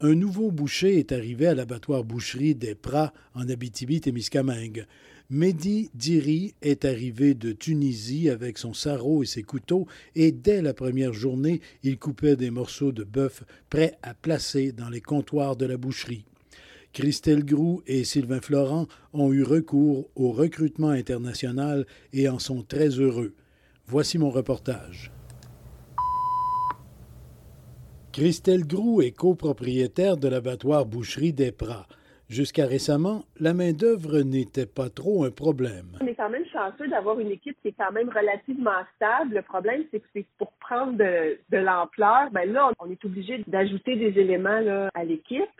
Un nouveau boucher est arrivé à l'abattoir boucherie des Pras en Abitibi-Témiscamingue. Mehdi Diri est arrivé de Tunisie avec son sarrau et ses couteaux et dès la première journée, il coupait des morceaux de bœuf prêts à placer dans les comptoirs de la boucherie. Christelle Groux et Sylvain Florent ont eu recours au recrutement international et en sont très heureux. Voici mon reportage. Christelle Groux est copropriétaire de l'abattoir Boucherie des Pras. Jusqu'à récemment, la main-d'œuvre n'était pas trop un problème. On est quand même chanceux d'avoir une équipe qui est quand même relativement stable. Le problème, c'est que c'est pour prendre de, l'ampleur, ben là, on est obligé d'ajouter des éléments là, à l'équipe.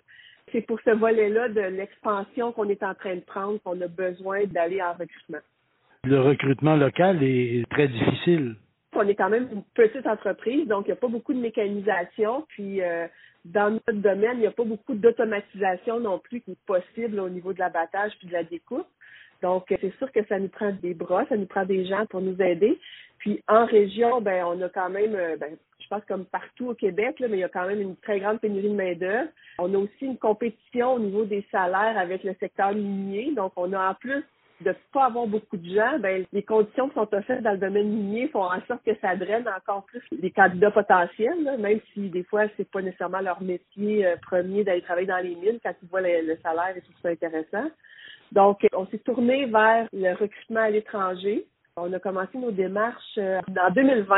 C'est pour ce volet-là de l'expansion qu'on est en train de prendre qu'on a besoin d'aller en recrutement. Le recrutement local est très difficile on est quand même une petite entreprise, donc il n'y a pas beaucoup de mécanisation. Puis euh, dans notre domaine, il n'y a pas beaucoup d'automatisation non plus qui est possible au niveau de l'abattage puis de la découpe. Donc, c'est sûr que ça nous prend des bras, ça nous prend des gens pour nous aider. Puis en région, ben on a quand même, euh, ben, je pense comme partout au Québec, là, mais il y a quand même une très grande pénurie de main-d'œuvre. On a aussi une compétition au niveau des salaires avec le secteur minier. Donc, on a en plus de ne pas avoir beaucoup de gens, ben, les conditions qui sont offertes dans le domaine minier font en sorte que ça draine encore plus les candidats potentiels, même si des fois, c'est pas nécessairement leur métier euh, premier d'aller travailler dans les mines quand ils voient le, salaire et tout ça intéressant. Donc, on s'est tourné vers le recrutement à l'étranger. On a commencé nos démarches euh, en 2020,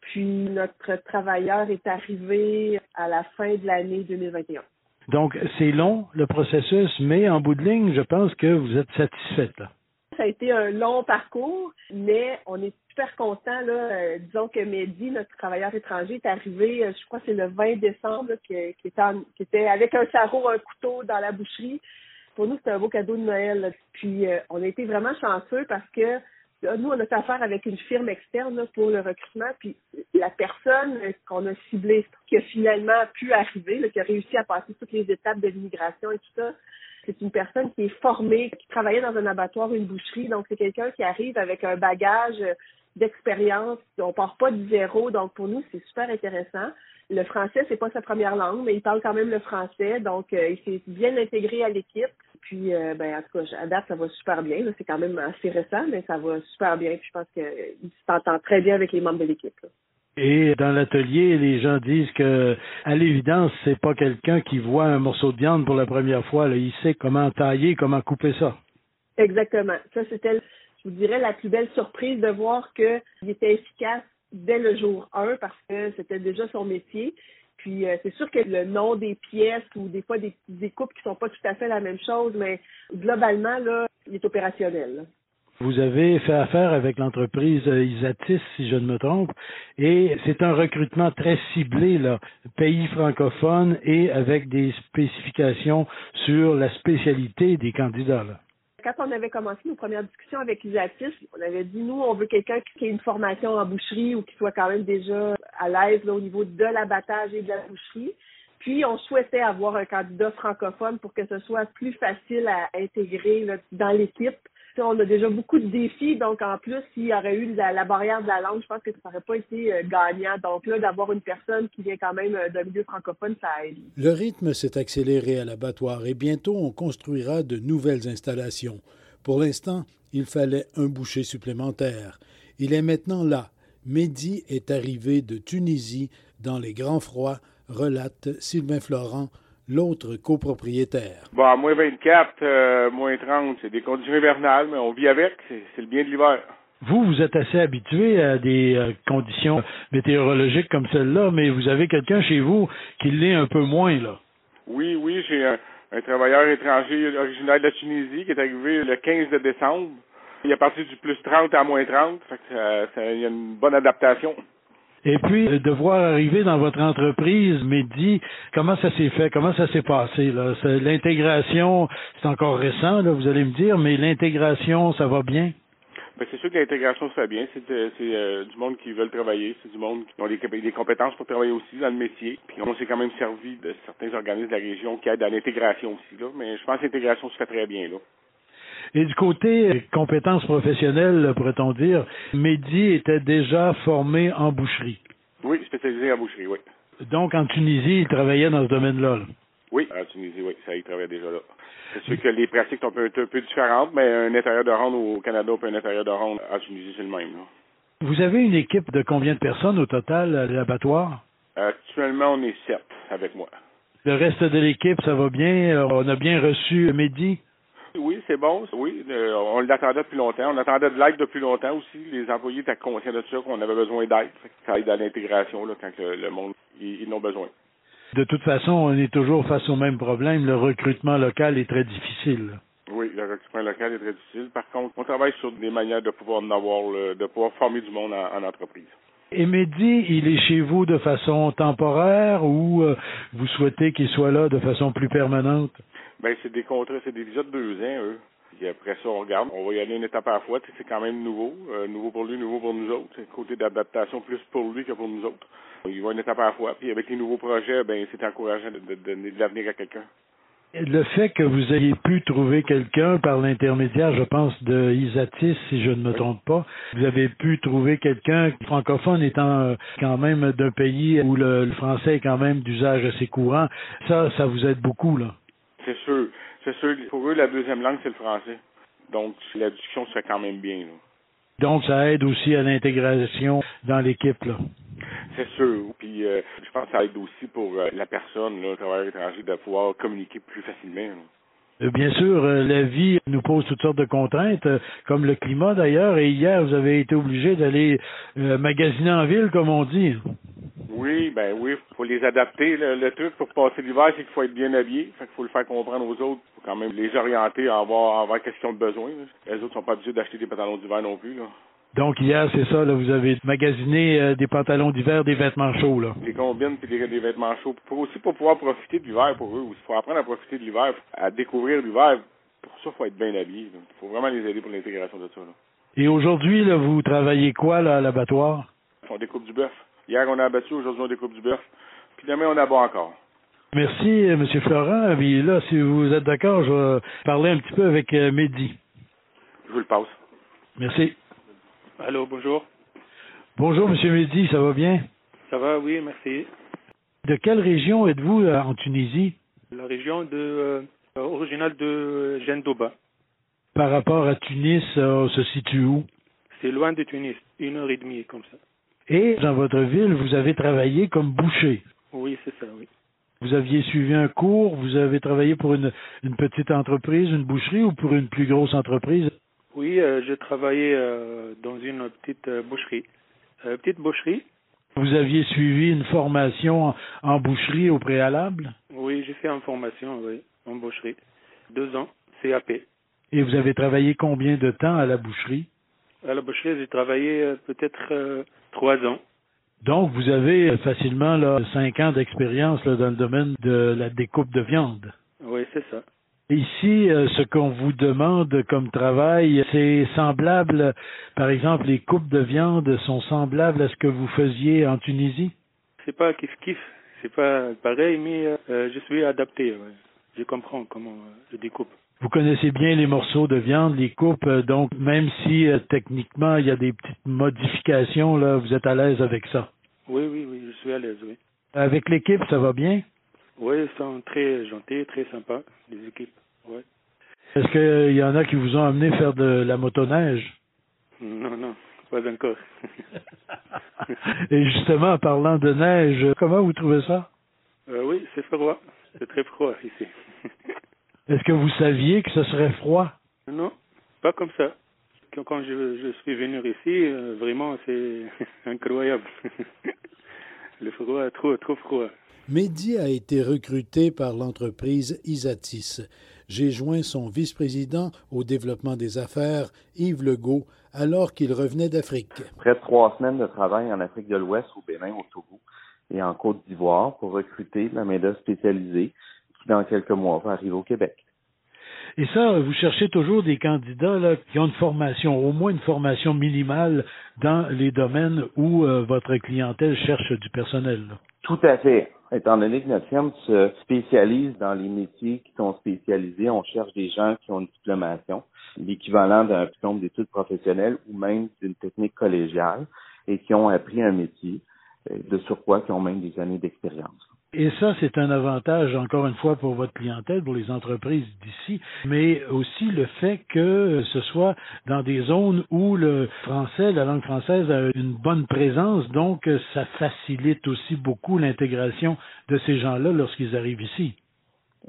puis notre travailleur est arrivé à la fin de l'année 2021. Donc, c'est long, le processus, mais en bout de ligne, je pense que vous êtes satisfaite. Là. Ça a été un long parcours, mais on est super content. Là. Euh, disons que Mehdi, notre travailleur étranger, est arrivé, euh, je crois que c'est le 20 décembre, qui, était avec un sarrau, un couteau dans la boucherie. Pour nous, c'était un beau cadeau de Noël. Puis, euh, on a été vraiment chanceux parce que nous, on a affaire avec une firme externe pour le recrutement, puis la personne qu'on a ciblée, qui a finalement pu arriver, qui a réussi à passer toutes les étapes de l'immigration et tout ça, c'est une personne qui est formée, qui travaillait dans un abattoir, une boucherie, donc c'est quelqu'un qui arrive avec un bagage d'expérience. On part pas de zéro, donc pour nous, c'est super intéressant. Le français, c'est pas sa première langue, mais il parle quand même le français, donc euh, il s'est bien intégré à l'équipe. Puis, euh, ben, en tout cas, à date, ça va super bien. C'est quand même assez récent, mais ça va super bien. Puis, je pense qu'il s'entend très bien avec les membres de l'équipe. Et dans l'atelier, les gens disent que, à l'évidence, c'est pas quelqu'un qui voit un morceau de viande pour la première fois. Là. Il sait comment tailler, comment couper ça. Exactement. Ça, c'était, je vous dirais, la plus belle surprise de voir qu'il était efficace dès le jour 1 parce que c'était déjà son métier. Puis euh, c'est sûr que le nom des pièces ou des fois des, des coupes qui sont pas tout à fait la même chose, mais globalement, là, il est opérationnel. Vous avez fait affaire avec l'entreprise Isatis, si je ne me trompe, et c'est un recrutement très ciblé, là, pays francophone et avec des spécifications sur la spécialité des candidats. Là quand on avait commencé nos premières discussions avec Isatis, on avait dit, nous, on veut quelqu'un qui ait une formation en boucherie ou qui soit quand même déjà à l'aise au niveau de l'abattage et de la boucherie. Puis, on souhaitait avoir un candidat francophone pour que ce soit plus facile à intégrer dans l'équipe on a déjà beaucoup de défis, donc en plus, s'il y aurait eu la, barrière de la langue, je pense que ça n'aurait pas été euh, gagnant. Donc là, d'avoir une personne qui vient quand même euh, d'un milieu francophone, ça aide. Le rythme s'est accéléré à l'abattoir et bientôt on construira de nouvelles installations. Pour l'instant, il fallait un boucher supplémentaire. Il est maintenant là. Mehdi est arrivé de Tunisie dans les grands froids, relate Sylvain Florent, l'autre copropriétaire. Bon, à moins 24, euh, moins 30, c'est des conditions hivernales, mais on vit avec, c'est le bien de l'hiver. Vous, vous êtes assez habitué à des euh, conditions météorologiques comme celle-là, mais vous avez quelqu'un chez vous qui l'est un peu moins, là. Oui, oui, j'ai un, travailleur étranger originaire de la Tunisie qui est arrivé le 15 décembre. Il est parti du plus 30 à moins 30, fait que il y a une bonne adaptation. Et puis, de voir arriver dans votre entreprise, Mehdi, comment ça s'est fait? Comment ça s'est passé? L'intégration, c'est encore récent, là, vous allez me dire, mais l'intégration, ça va bien? Ben, c'est sûr que l'intégration se fait bien. C'est euh, du monde qui veulent travailler. C'est du monde qui ont des, compétences pour travailler aussi dans le métier. Puis on s'est quand même servi de certains organismes de la région qui aident à l'intégration aussi. Là. Mais je pense que l'intégration se fait très bien. Là. Et du côté compétences professionnelles, pourrait-on dire, Mehdi était déjà formé en boucherie. Oui, spécialisé en boucherie, oui. Donc en Tunisie, il travaillait dans ce domaine-là. Oui, en Tunisie, oui, ça, il travaillait déjà là. C'est sûr que les pratiques sont un peu, un peu différentes, mais un intérieur de ronde au Canada et un intérieur de ronde en Tunisie, c'est le même. Vous avez une équipe de combien de personnes au total à l'abattoir? Actuellement, on est sept avec moi. Le reste de l'équipe, ça va bien? On a bien reçu Mehdi? Oui, c'est bon. Oui, euh, on l'attendait depuis longtemps. On attendait de l'aide depuis longtemps aussi. Les employés étaient conscients de ça, qu'on avait besoin d'aide. Ça aide à l'intégration là, quand le, monde ils, ont besoin. De toute façon, on est toujours face au même problème. Le recrutement local est très difficile. Oui, le recrutement local est très difficile. Par contre, on travaille sur des manières de pouvoir en avoir, de pouvoir former du monde en, entreprise. Et Mehdi, il est chez vous de façon temporaire ou euh, vous souhaitez qu'il soit là de façon plus permanente? Ben, c'est des contrats, c'est des visas de deux ans, eux. Et après ça, on regarde. On va y aller une étape à la fois. C'est quand même nouveau. Euh, nouveau pour lui, nouveau pour nous autres. C'est côté d'adaptation plus pour lui que pour nous autres. Il va une étape à la fois. Puis avec les nouveaux projets, ben c'est encourageant de, donner de l'avenir à quelqu'un. Le fait que vous ayez pu trouver quelqu'un par l'intermédiaire, je pense, de Isatis, si je ne me trompe pas, vous avez pu trouver quelqu'un francophone étant euh, quand même d'un pays où le français est quand même d'usage assez courant, ça, ça vous aide beaucoup, là. C'est sûr. C'est sûr. Pour eux, la deuxième langue, c'est le français. Donc, la discussion se fait quand même bien. Donc, ça aide aussi à l'intégration dans l'équipe, là. C'est sûr. Puis, euh, je pense que ça aide aussi pour euh, la personne, là, le travailleur étranger, de pouvoir communiquer plus facilement. Euh, bien sûr, la vie nous pose toutes sortes de contraintes, comme le climat d'ailleurs, et hier, vous avez été obligé d'aller magasiner en ville, comme on dit. Oui, ben oui, faut les adapter. Le, truc pour passer l'hiver, c'est qu'il faut être bien habillé. Fait qu'il faut le faire comprendre aux autres. Faut quand même les orienter à avoir, à avoir question de besoin. Les autres sont pas obligés d'acheter des pantalons d'hiver non plus. Là. Donc hier, c'est ça, là, vous avez magasiné euh, des pantalons d'hiver, des vêtements chauds, là. Des combines puis des, vêtements chauds. Pour aussi pour pouvoir profiter de l'hiver pour eux. Il faut apprendre à profiter de l'hiver, à découvrir l'hiver. Pour ça, il faut être bien habillé. Il faut vraiment les aider pour l'intégration de ça. Là. Et aujourd'hui, là, vous travaillez quoi là, à l'abattoir? On découpe du bœuf. Hier, on a abattu, aujourd'hui, on découpe du bœuf. Puis demain, on abat encore. Merci, euh, M. Florent. Puis là, si vous êtes d'accord, je vais parler un petit peu avec euh, Mehdi. Je vous le passe. Merci. Allô, bonjour. Bonjour, M. Mehdi, ça va bien? Ça va, oui, merci. De quelle région êtes-vous euh, en Tunisie? La région de, originale de Gendoba. Par rapport à Tunis, on se situe où? C'est loin de Tunis, une heure et demie comme ça. Et dans votre ville, vous avez travaillé comme boucher. Oui, c'est ça, oui. Vous aviez suivi un cours, vous avez travaillé pour une, une petite entreprise, une boucherie ou pour une plus grosse entreprise? Oui, euh, j'ai travaillé euh, dans une petite euh, boucherie. petite boucherie. Vous aviez suivi une formation en, boucherie au préalable? Oui, j'ai fait une formation, oui, en boucherie. Deux ans, CAP. Et vous avez travaillé combien de temps à la boucherie? À la boucherie, j'ai travaillé peut-être Trois ans. Donc, vous avez facilement là, cinq ans d'expérience dans le domaine de la découpe de viande. Oui, c'est ça. Ici, euh, ce qu'on vous demande comme travail, c'est semblable, par exemple, les coupes de viande sont semblables à ce que vous faisiez en Tunisie? C'est pas kiff kiff, c'est pas pareil, mais euh, je suis adapté. Je comprends comment je découpe. Vous connaissez bien les morceaux de viande, les coupes, euh, donc même si euh, techniquement il y a des petites modifications, là, vous êtes à l'aise avec ça? Oui, oui, oui, je suis à l'aise, oui. Avec l'équipe, ça va bien? Oui, ils sont très gentils, très sympas, les équipes. Ouais. Est-ce qu'il y en a qui vous ont amené faire de la motoneige? Non, non, pas encore. Et justement, en parlant de neige, comment vous trouvez ça? Euh, oui, c'est froid. C'est très froid ici. Est-ce que vous saviez que ce serait froid? Non, pas comme ça. Quand je, suis venu ici, euh, vraiment, c'est incroyable. Le froid, trop, trop froid. Mehdi a été recruté par l'entreprise Isatis. j'ai joint son vice-président au développement des affaires, Yves Legault, alors qu'il revenait d'Afrique. Près de trois semaines de travail en Afrique de l'Ouest, au Bénin, au Togo et en Côte d'Ivoire pour recruter de la main-d'œuvre spécialisée dans quelques mois, va arriver au Québec. Et ça, vous cherchez toujours des candidats là, qui ont une formation, au moins une formation minimale dans les domaines où euh, votre clientèle cherche du personnel. Tout à fait. Étant donné que notre firme se spécialise dans les métiers qui sont spécialisés, on cherche des gens qui ont une diplomation, l'équivalent d'un diplôme d'études professionnelles ou même d'une technique collégiale et qui ont appris un métier, euh, de surcroît qui ont même des années d'expérience. Et ça, c'est un avantage, encore une fois, pour votre clientèle, pour les entreprises d'ici, mais aussi le fait que ce soit dans des zones où le français, la langue française a une bonne présence, donc ça facilite aussi beaucoup l'intégration de ces gens-là lorsqu'ils arrivent ici.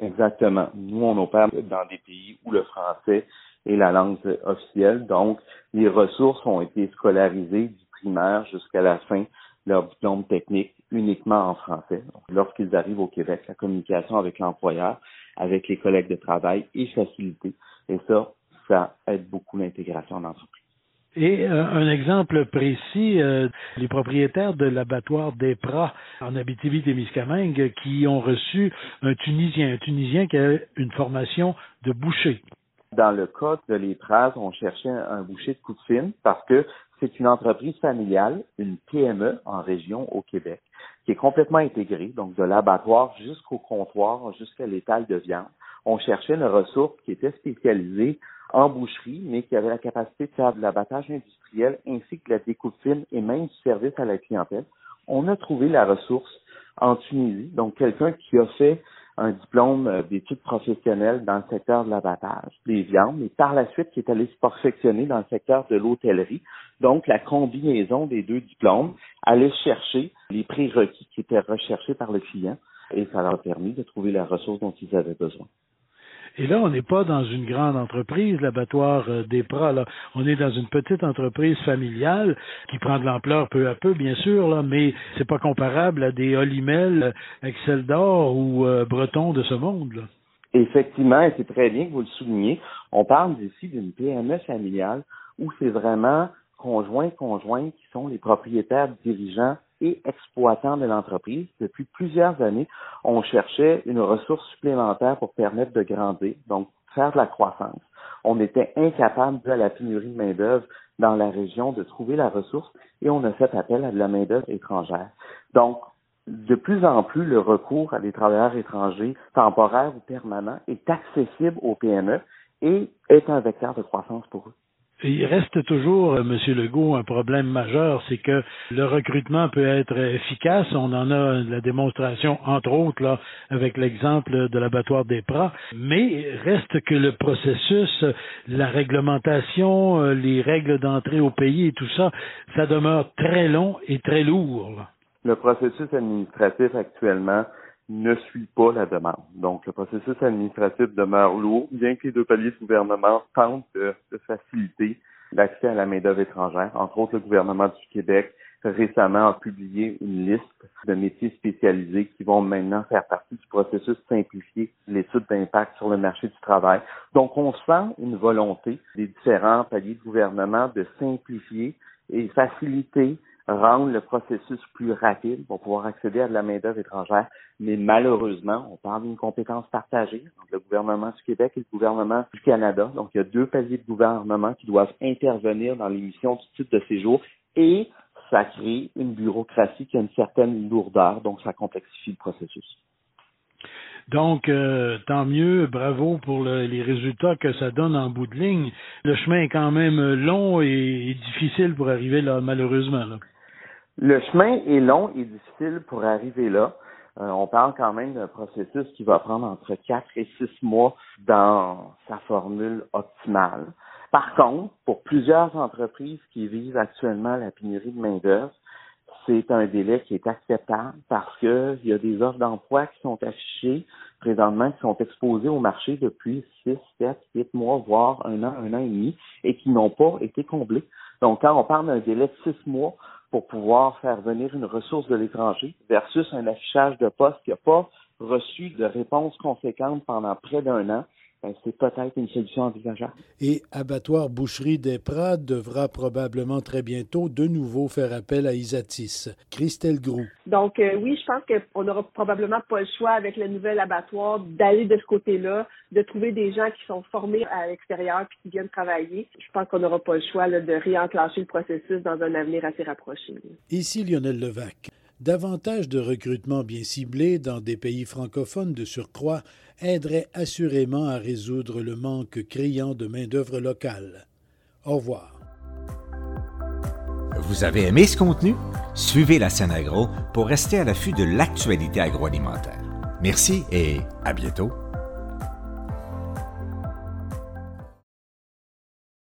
Exactement. Nous, on opère dans des pays où le français est la langue officielle, donc les ressources ont été scolarisées du primaire jusqu'à la fin leur diplôme technique uniquement en français. Lorsqu'ils arrivent au Québec, la communication avec l'employeur, avec les collègues de travail est facilitée. Et ça, ça aide beaucoup l'intégration d'entreprise. Et euh, un exemple précis, euh, les propriétaires de l'abattoir des Pras en Abitibi-Témiscamingue qui ont reçu un Tunisien, un Tunisien qui a une formation de boucher. Dans le cas de les Pras, on cherchait un boucher de coup de fine parce que c'est une entreprise familiale, une PME en région au Québec, qui est complètement intégrée, donc de l'abattoir jusqu'au comptoir, jusqu'à l'étal de viande. On cherchait une ressource qui était spécialisée en boucherie, mais qui avait la capacité de faire de l'abattage industriel ainsi que la découpe fine et même du service à la clientèle. On a trouvé la ressource en Tunisie, donc quelqu'un qui a fait un diplôme euh, d'études professionnelles dans le secteur de l'abattage des viandes, mais par la suite qui est allé se perfectionner dans le secteur de l'hôtellerie. Donc, la combinaison des deux diplômes allait chercher les prérequis qui étaient recherchés par le client et ça leur a permis de trouver la ressource dont ils avaient besoin. Et là, on n'est pas dans une grande entreprise, l'abattoir euh, des Pras. Là. On est dans une petite entreprise familiale qui prend de l'ampleur peu à peu, bien sûr, là, mais c'est pas comparable à des Olimel, Excel d'or ou euh, Breton de ce monde. Là. Effectivement, et c'est très bien que vous le souligniez. On parle ici d'une PME familiale où c'est vraiment conjoints, conjoints qui sont les propriétaires dirigeants et exploitants de l'entreprise. Depuis plusieurs années, on cherchait une ressource supplémentaire pour permettre de grandir, donc faire de la croissance. On était incapable, de la pénurie de main-d'œuvre dans la région, de trouver la ressource et on a fait appel à de la main-d'œuvre étrangère. Donc, de plus en plus, le recours à des travailleurs étrangers, temporaires ou permanents, est accessible aux PME et est un vecteur de croissance pour eux. Il reste toujours, euh, Monsieur Legault, un problème majeur, c'est que le recrutement peut être efficace. On en a la démonstration, entre autres, avec l'exemple de l'abattoir des Pras. Mais reste que le processus, la réglementation, euh, les règles d'entrée au pays et tout ça, ça demeure très long et très lourd. Le processus administratif actuellement ne suit pas la demande. Donc, le processus administratif demeure lourd, bien que les deux paliers de gouvernement tentent de, faciliter l'accès à la main-d'œuvre étrangère. Entre autres, le gouvernement du Québec récemment a publié une liste de métiers spécialisés qui vont maintenant faire partie du processus simplifié de l'étude d'impact sur le marché du travail. Donc, on sent une volonté des différents paliers de gouvernement de simplifier et faciliter rendre le processus plus rapide pour pouvoir accéder à de la main-d'œuvre étrangère. Mais malheureusement, on parle d'une compétence partagée entre le gouvernement du Québec et le gouvernement du Canada. Donc, il y a deux paliers de gouvernement qui doivent intervenir dans l'émission du titre de séjour et ça crée une bureaucratie qui a une certaine lourdeur, donc ça complexifie le processus. Donc, euh, tant mieux, bravo pour les résultats que ça donne en bout de ligne. Le chemin est quand même long et, difficile pour arriver là, malheureusement. Le chemin est long et difficile pour arriver là. Euh, on parle quand même d'un processus qui va prendre entre 4 et 6 mois dans sa formule optimale. Par contre, pour plusieurs entreprises qui vivent actuellement la pénurie de main-d'œuvre, c'est un délai qui est acceptable parce qu'il y a des offres d'emploi qui sont affichées présentement, qui sont exposées au marché depuis 6, 7, 8 mois, voire un an, un an et demi, et qui n'ont pas été comblées. Donc, quand on parle d'un délai de 6 mois, pour pouvoir faire venir une ressource de l'étranger versus un affichage de poste qui n'a pas reçu de réponse conséquente pendant près d'un an, c'est peut-être une solution envisageable. Et Abattoir Boucherie des Prats devra probablement très bientôt de nouveau faire appel à Isatis. Christelle Groux. Donc euh, oui, je pense qu'on n'aura probablement pas le choix avec le nouvel abattoir d'aller de ce côté-là, de trouver des gens qui sont formés à l'extérieur puis qui viennent travailler. Je pense qu'on n'aura pas le choix de réenclencher le processus dans un avenir assez rapproché. Ici Lionel Levac. Davantage de recrutements bien ciblés dans des pays francophones de surcroît aiderait assurément à résoudre le manque criant de main-d'œuvre locale. Au revoir. Vous avez aimé ce contenu? Suivez la scène agro pour rester à l'affût de l'actualité agroalimentaire. Merci et à bientôt.